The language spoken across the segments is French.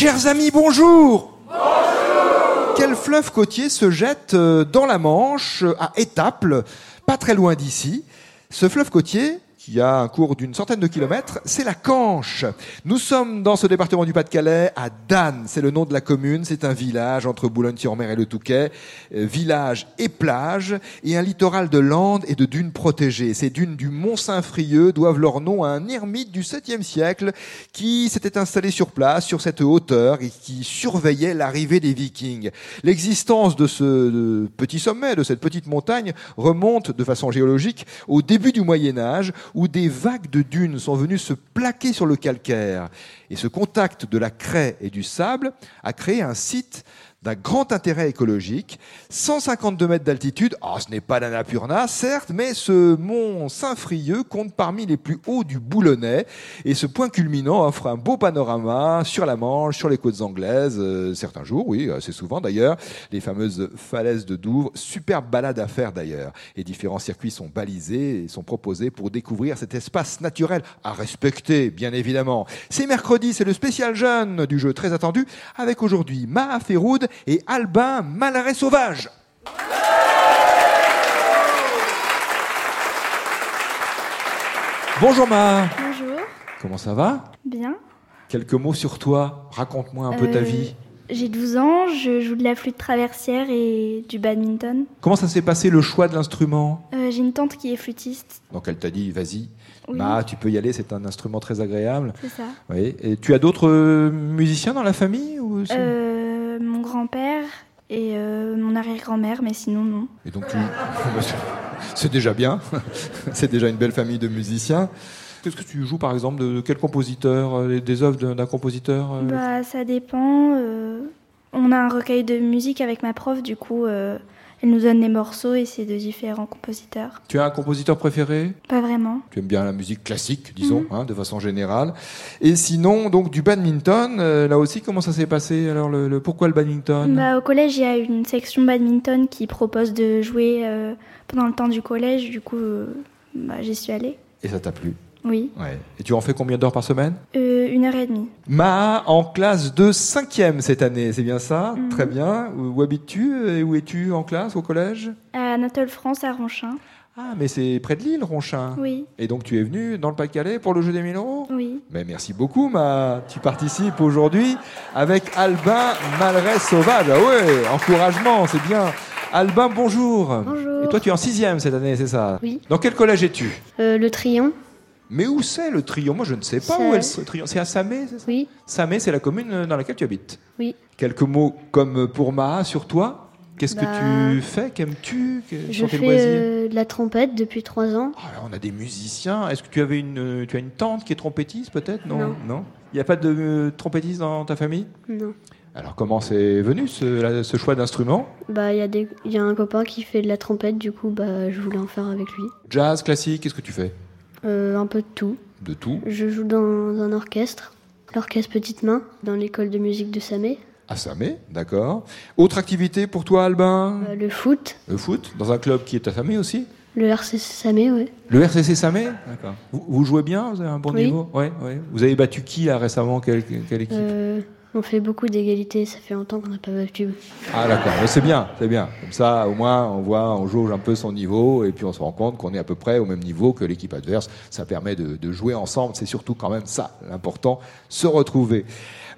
Chers amis, bonjour. Bonjour. Quel fleuve côtier se jette euh, dans la Manche, à Étaples, pas très loin d'ici? Ce fleuve côtier, qui a un cours d'une centaine de kilomètres, c'est la Canche. Nous sommes dans ce département du Pas-de-Calais, à Dan, c'est le nom de la commune, c'est un village entre Boulogne-sur-Mer et le Touquet, euh, village et plage, et un littoral de landes et de dunes protégées. Ces dunes du Mont-Saint-Frieux doivent leur nom à un ermite du 7e siècle qui s'était installé sur place, sur cette hauteur, et qui surveillait l'arrivée des vikings. L'existence de ce petit sommet, de cette petite montagne, remonte de façon géologique au début du Moyen Âge, où des vagues de dunes sont venues se plaquer sur le calcaire. Et ce contact de la craie et du sable a créé un site d'un grand intérêt écologique. 152 mètres d'altitude, ah, ce n'est pas l'Annapurna, certes, mais ce mont Saint-Frieux compte parmi les plus hauts du Boulonnais. Et ce point culminant offre un beau panorama sur la Manche, sur les côtes anglaises, euh, certains jours, oui, assez souvent d'ailleurs, les fameuses falaises de Douvres. Superbe balade à faire d'ailleurs. Et différents circuits sont balisés et sont proposés pour découvrir cet espace naturel à respecter, bien évidemment. C'est mercredi, c'est le spécial jeune du jeu très attendu, avec aujourd'hui Maha Feroud et Albin Malaret Sauvage. Bonjour Ma. Bonjour. Comment ça va? Bien. Quelques mots sur toi. Raconte-moi un peu ta Euh, vie. J'ai 12 ans, je joue de la flûte traversière et du badminton. Comment ça s'est passé le choix de l'instrument? Euh, J'ai une tante qui est flûtiste. Donc elle t'a dit, vas-y, Oui, Ma, tu peux y aller, c'est un instrument très agréable. c'est ça. Oui. Et tu as d'autres euh, musiciens dans la famille ou Euh, mon grand-père et euh, mon arrière-grand-mère, mais sinon non. Et donc tu... c'est déjà bien. c'est déjà une belle famille de musiciens. Qu'est-ce que tu joues par exemple de quel compositeur euh, Des œuvres d'un compositeur euh Bah ça dépend. euh, on a un recueil de musique avec ma prof, du coup euh, elle nous donne les morceaux et c'est de différents compositeurs. Tu as un compositeur préféré? Pas vraiment. Tu aimes bien la musique classique, disons, hein, de façon générale. Et sinon, donc du badminton, euh, là aussi, comment ça s'est passé Alors, le, le- pourquoi le badminton? Bah, au collège, il y a une section badminton qui propose de jouer euh, pendant le temps du collège, du coup euh, bah, j'y suis allée. Et ça t'a plu? Oui. Ouais. Et tu en fais combien d'heures par semaine? Euh, une heure et demie. Ma en classe de 5e cette année, c'est bien ça? Mhm. Très bien. Où, où habites-tu? Et où es-tu en classe, au collège? À Anatole France, à Ronchin. Ah, mais c'est près de Lille, Ronchin. Oui, Et donc tu es venu dans le Pas-de-Calais pour le jeu des 1000 euros? Oui. Mais merci beaucoup, Ma. Tu participes aujourd'hui avec Albin Malray Sauvage. Ah ouais, encouragement, c'est bien. Albin, bonjour. Bonjour. Et toi, tu es en sixième cette année, c'est ça? Oui. Dans quel collège es-tu? Euh, le Trion, Mais où c'est le Trion Moi, je ne sais pas où est le Trion. C'est à Samé, c'est ça? Oui, Samé, c'est la commune dans laquelle tu habites. oui. Quelques mots comme pour Ma sur toi. Qu'est-ce que Bah, tu fais? Qu'aimes-tu? Je fais euh, de la trompette depuis trois ans. Ah, là, on a des musiciens. Est-ce que tu avais une, euh, tu as une tante qui est trompettiste peut-être? Non. Non. Il n'y a pas de euh, trompettiste dans ta famille? Non. Alors comment c'est venu ce, choix d'instrument? Bah, il y, a des- y a un copain qui fait de la trompette, du coup, bah, je voulais en faire avec lui. Jazz, classique, qu'est-ce que tu fais? Euh, un peu de tout. De tout. Je joue dans un orchestre, l'orchestre Petite Main, dans l'école de musique de Samé. À Samé, d'accord. Autre activité pour toi, Albin Euh, le foot, Le foot, dans un club qui est à Samé aussi le RCC Samé, ouais. Le RCC Samé D'accord. Vous, vous jouez bien Vous avez un bon Oui. niveau? Ouais, ouais. Vous avez battu qui là récemment? Quelle, quelle équipe? Euh, on fait beaucoup d'égalité, ça fait longtemps qu'on n'a pas battu. Ah d'accord, c'est bien, c'est bien. Comme ça, au moins, on voit, on jauge un peu son niveau et puis on se rend compte qu'on est à peu près au même niveau que l'équipe adverse. Ça permet de, jouer ensemble. C'est surtout quand même ça, l'important, se retrouver.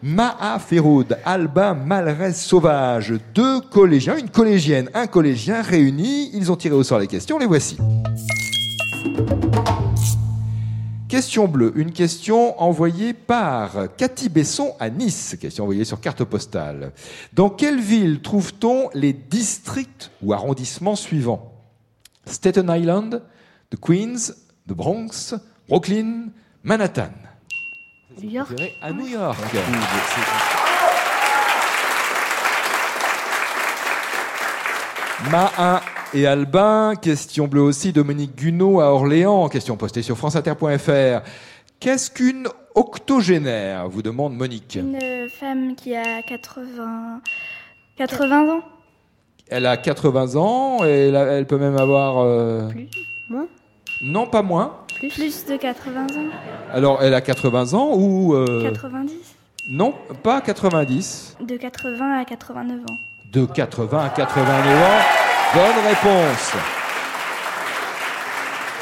Maha Feroud, Albin Malrez Sauvage, deux collégiens, une collégienne, un collégien réunis. Ils ont tiré au sort les questions, les voici. Question bleue, une question envoyée par Cathy Besson à Nice, question envoyée sur carte postale. Dans quelle ville trouve-t-on les districts ou arrondissements suivants? Staten Island, the Queens, the Bronx, Brooklyn, Manhattan. New York à New York. Ma 1 et Albin, question bleue aussi, Dominique Gunaud à Orléans, question postée sur franceinter.fr. Qu'est-ce qu'une octogénaire vous demande Monique. Une euh, femme qui a 80, 80 ans Elle a 80 ans et elle, a- elle peut même avoir... euh, Plus Moins Non, pas moins. Plus de 80 ans Alors, elle a 80 ans ou... euh, 90 Non, pas 90. De 80 à 89 ans. De 80 à 89 ans. Bonne réponse.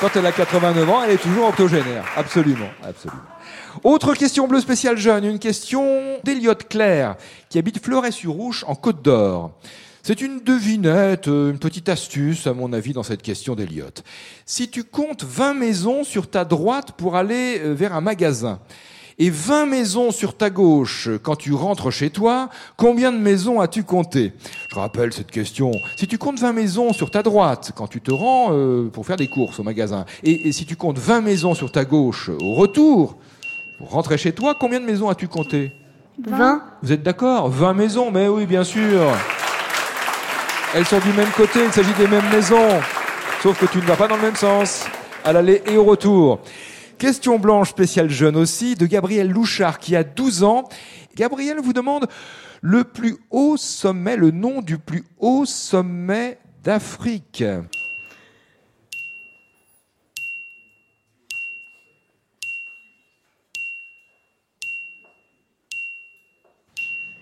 Quand elle a 89 ans, elle est toujours octogénaire. Absolument, absolument. Autre question bleue spéciale jeune, une question d'Eliott Claire, qui habite Fleuret-sur-Ouche en Côte d'Or. C'est une devinette, euh, une petite astuce, à mon avis, dans cette question d'Eliott. Si tu comptes 20 maisons sur ta droite pour aller euh, vers un magasin, et 20 maisons sur ta gauche quand tu rentres chez toi, combien de maisons as-tu compté Je rappelle cette question. Si tu comptes 20 maisons sur ta droite quand tu te rends euh, pour faire des courses au magasin, et, et si tu comptes 20 maisons sur ta gauche au retour, pour rentrer chez toi, combien de maisons as-tu compté 20. Vous êtes d'accord? 20 maisons, mais oui, bien sûr. Elles sont du même côté, il s'agit des mêmes maisons. Sauf que tu ne vas pas dans le même sens, à l'aller et au retour. Question blanche spéciale jeune aussi, de Gabriel Louchard, qui a 12 ans. Gabriel vous demande le plus haut sommet, le nom du plus haut sommet d'Afrique.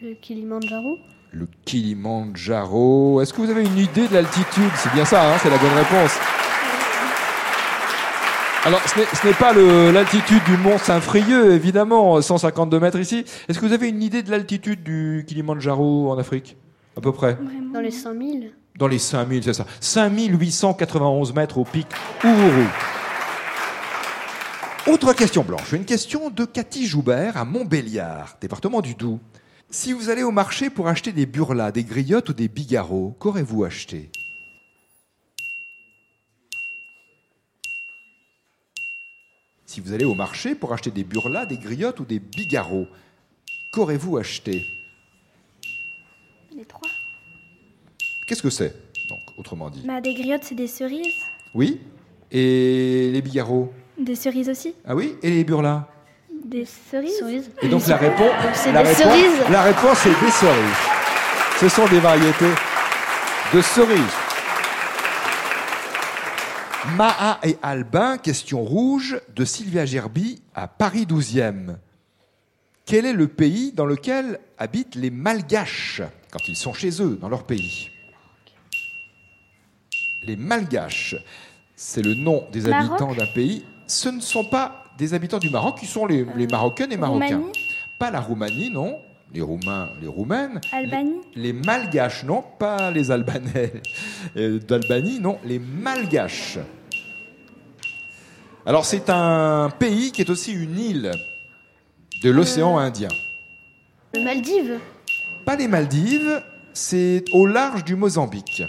Le Kilimandjaro. Le Kilimandjaro. Est-ce que vous avez une idée de l'altitude? C'est bien ça, hein, c'est la bonne réponse. Alors, ce n'est- pas l'altitude du mont Saint-Frieux, évidemment, 152 mètres ici. Est-ce que vous avez une idée de l'altitude du Kilimandjaro en Afrique À peu près? Vraiment. Dans les 100 000. Dans les 5000, c'est ça. 5891 mètres au pic Ourourou. Autre question blanche. Une question de Cathy Joubert à Montbéliard, département du Doubs. Si vous allez au marché pour acheter des burlas, des griottes ou des bigarreaux, qu'aurez-vous acheté? Si vous allez au marché pour acheter des burlas, des griottes ou des bigarreaux, qu'aurez-vous acheté? Les trois. Qu'est-ce que c'est Donc, autrement dit? Bah, des griottes, c'est des cerises. Oui Et les bigarreaux Des cerises aussi. Ah oui Et les burlas? Des cerises. Cerises. Et donc la réponse, c'est la des réponse, cerises. La réponse est des cerises. Ce sont des variétés de cerises. Maha et Albin, question rouge de Sylvia Gerby à Paris 12e. Quel est le pays dans lequel habitent les Malgaches quand ils sont chez eux, dans leur pays Les Malgaches, c'est le nom des Maroc habitants d'un pays. Ce ne sont pas des habitants du Maroc, qui sont les, les Marocaines et Marocains. Roumanie Pas la Roumanie, non. Les Roumains, les Roumaines. Albanie Les, les Malgaches, non. Pas les Albanais euh, d'Albanie, non. Les Malgaches. Alors, c'est un pays qui est aussi une île de l'océan Indien. Le Maldives. Pas les Maldives, c'est au large du Mozambique.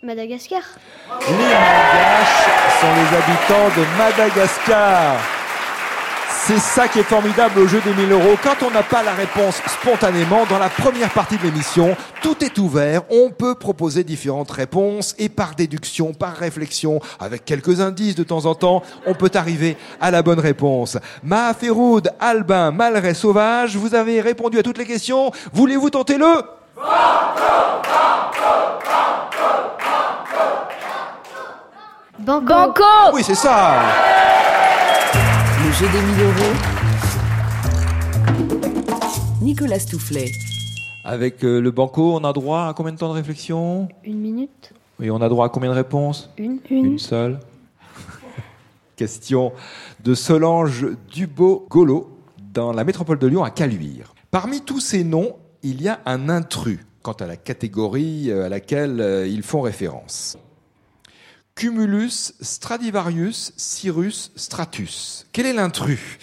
Madagascar. Les Malgaches sont les habitants de Madagascar. C'est ça qui est formidable au jeu des 1000 euros. Quand on n'a pas la réponse spontanément, dans la première partie de l'émission, tout est ouvert. On peut proposer différentes réponses et par déduction, par réflexion, avec quelques indices de temps en temps, on peut arriver à la bonne réponse. Mahaferoud, Albin, Malray, Sauvage, vous avez répondu à toutes les questions. Voulez-vous tenter le? Banco. Banco Oui, c'est ça. Jeu des 1000 euros. Nicolas Stoufflet. Avec euh, le banco, on a droit à combien de temps de réflexion? Une minute. Oui, on a droit à combien de réponses? Une. Une. Une seule. Question de Solange Dubo-Golo dans la métropole de Lyon à Caluire. Parmi tous ces noms, il y a un intrus quant à la catégorie euh, à laquelle euh, ils font référence. Cumulus Stradivarius Cyrus Stratus. Quel est l'intrus?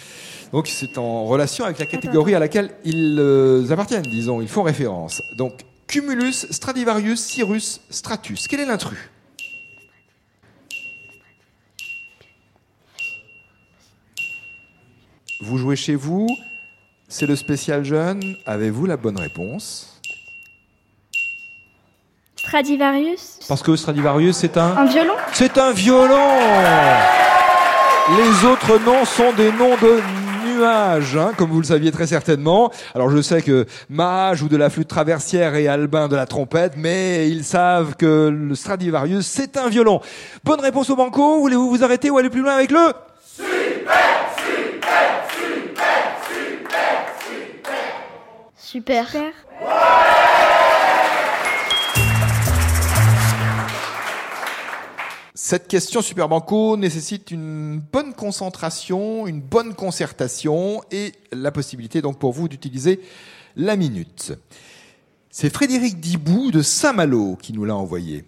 Donc c'est en relation avec la catégorie à laquelle ils euh, appartiennent, disons, ils font référence. Donc Cumulus Stradivarius Cyrus Stratus. Quel est l'intrus? Vous jouez chez vous, c'est le spécial jeune? Avez-vous la bonne réponse? Stradivarius Parce que Stradivarius, c'est un... Un violon C'est un violon Les autres noms sont des noms de nuages, hein, comme vous le saviez très certainement. Alors je sais que Ma joue de la flûte traversière et Albin de la trompette, mais ils savent que le Stradivarius, c'est un violon. Bonne réponse au banco, voulez-vous vous arrêter ou aller plus loin avec le Super. Super. Cette question Super Banco nécessite une bonne concentration, une bonne concertation et la possibilité donc pour vous d'utiliser la minute. C'est Frédéric Dibou de Saint-Malo qui nous l'a envoyé.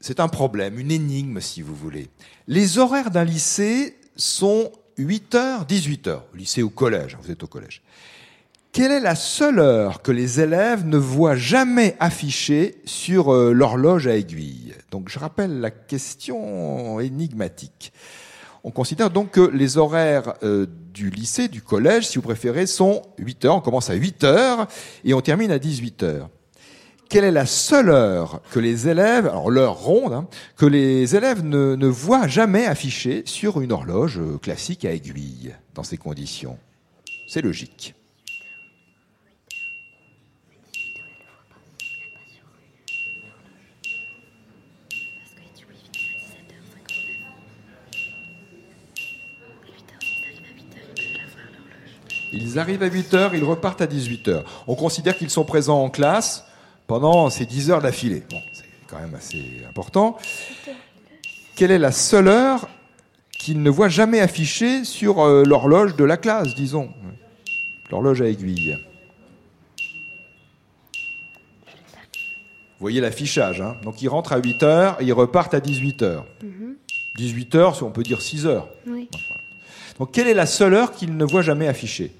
C'est un problème, une énigme si vous voulez. Les horaires d'un lycée sont 8h, 18h, lycée ou collège, vous êtes au collège. Quelle est la seule heure que les élèves ne voient jamais affichée sur euh, l'horloge à aiguille Donc je rappelle la question énigmatique. On considère donc que les horaires euh, du lycée, du collège, si vous préférez, sont 8 heures. On commence à 8 heures et on termine à 18 heures. Quelle est la seule heure que les élèves, alors l'heure ronde, hein, que les élèves ne, ne voient jamais affichée sur une horloge euh, classique à aiguille dans ces conditions? C'est logique. Ils arrivent à 8 heures, ils repartent à 18 heures. On considère qu'ils sont présents en classe pendant ces 10 heures d'affilée. Bon, c'est quand même assez important. Quelle est la seule heure qu'ils ne voient jamais affichée sur euh, l'horloge de la classe, disons? L'horloge à aiguille. Vous voyez l'affichage. Hein Donc ils rentrent à 8 heures et ils repartent à 18 heures. 18 heures, si on peut dire 6 heures. Oui. Donc quelle est la seule heure qu'ils ne voient jamais affichée?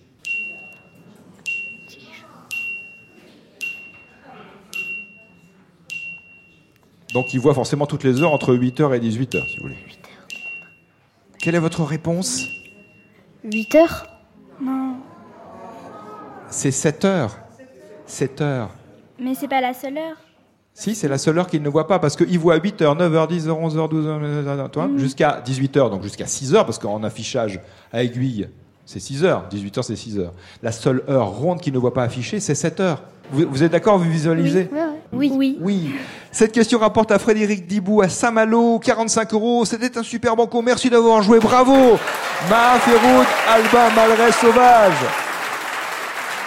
Donc ils voient forcément toutes les heures entre 8h et 18h, si vous voulez. Quelle est votre réponse? 8 heures? Non. C'est 7 heures. 7 heures. Mais c'est pas la seule heure. Si, c'est la seule heure qu'ils ne voient pas, parce qu'ils voient 8h, 9h, 10h, 11h, 12h, toi, jusqu'à 18h, donc jusqu'à 6h, parce qu'en affichage à aiguille, c'est 6h. 18h, c'est 6h. La seule heure ronde qu'ils ne voient pas affichée, c'est 7 heures. Vous, vous êtes d'accord, vous visualisez? Oui. Oui. Oui. Cette question rapporte à Frédéric Dibou à Saint-Malo, 45 euros. C'était un super banco. Merci d'avoir joué. Bravo. Ma Féroud, Albin Malray Sauvage.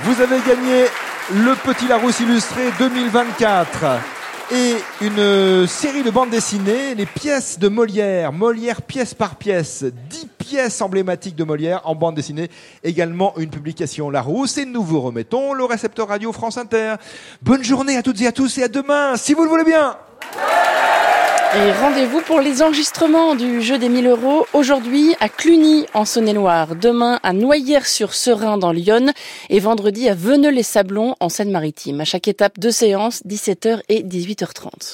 Vous avez gagné le Petit Larousse illustré 2024 et une série de bandes dessinées, les pièces de Molière, Molière pièce par pièce, 10 pièces emblématiques de Molière en bande dessinée, également une publication Larousse et nous vous remettons le récepteur radio France Inter. Bonne journée à toutes et à tous et à demain, si vous le voulez bien. Et rendez-vous pour les enregistrements du jeu des 1000 euros aujourd'hui à Cluny en Saône-et-Loire, demain à Noyères-sur-Serein dans l'Yonne et vendredi à Veneux-les-Sablons en Seine-Maritime. À chaque étape, deux séances, 17h et 18h30.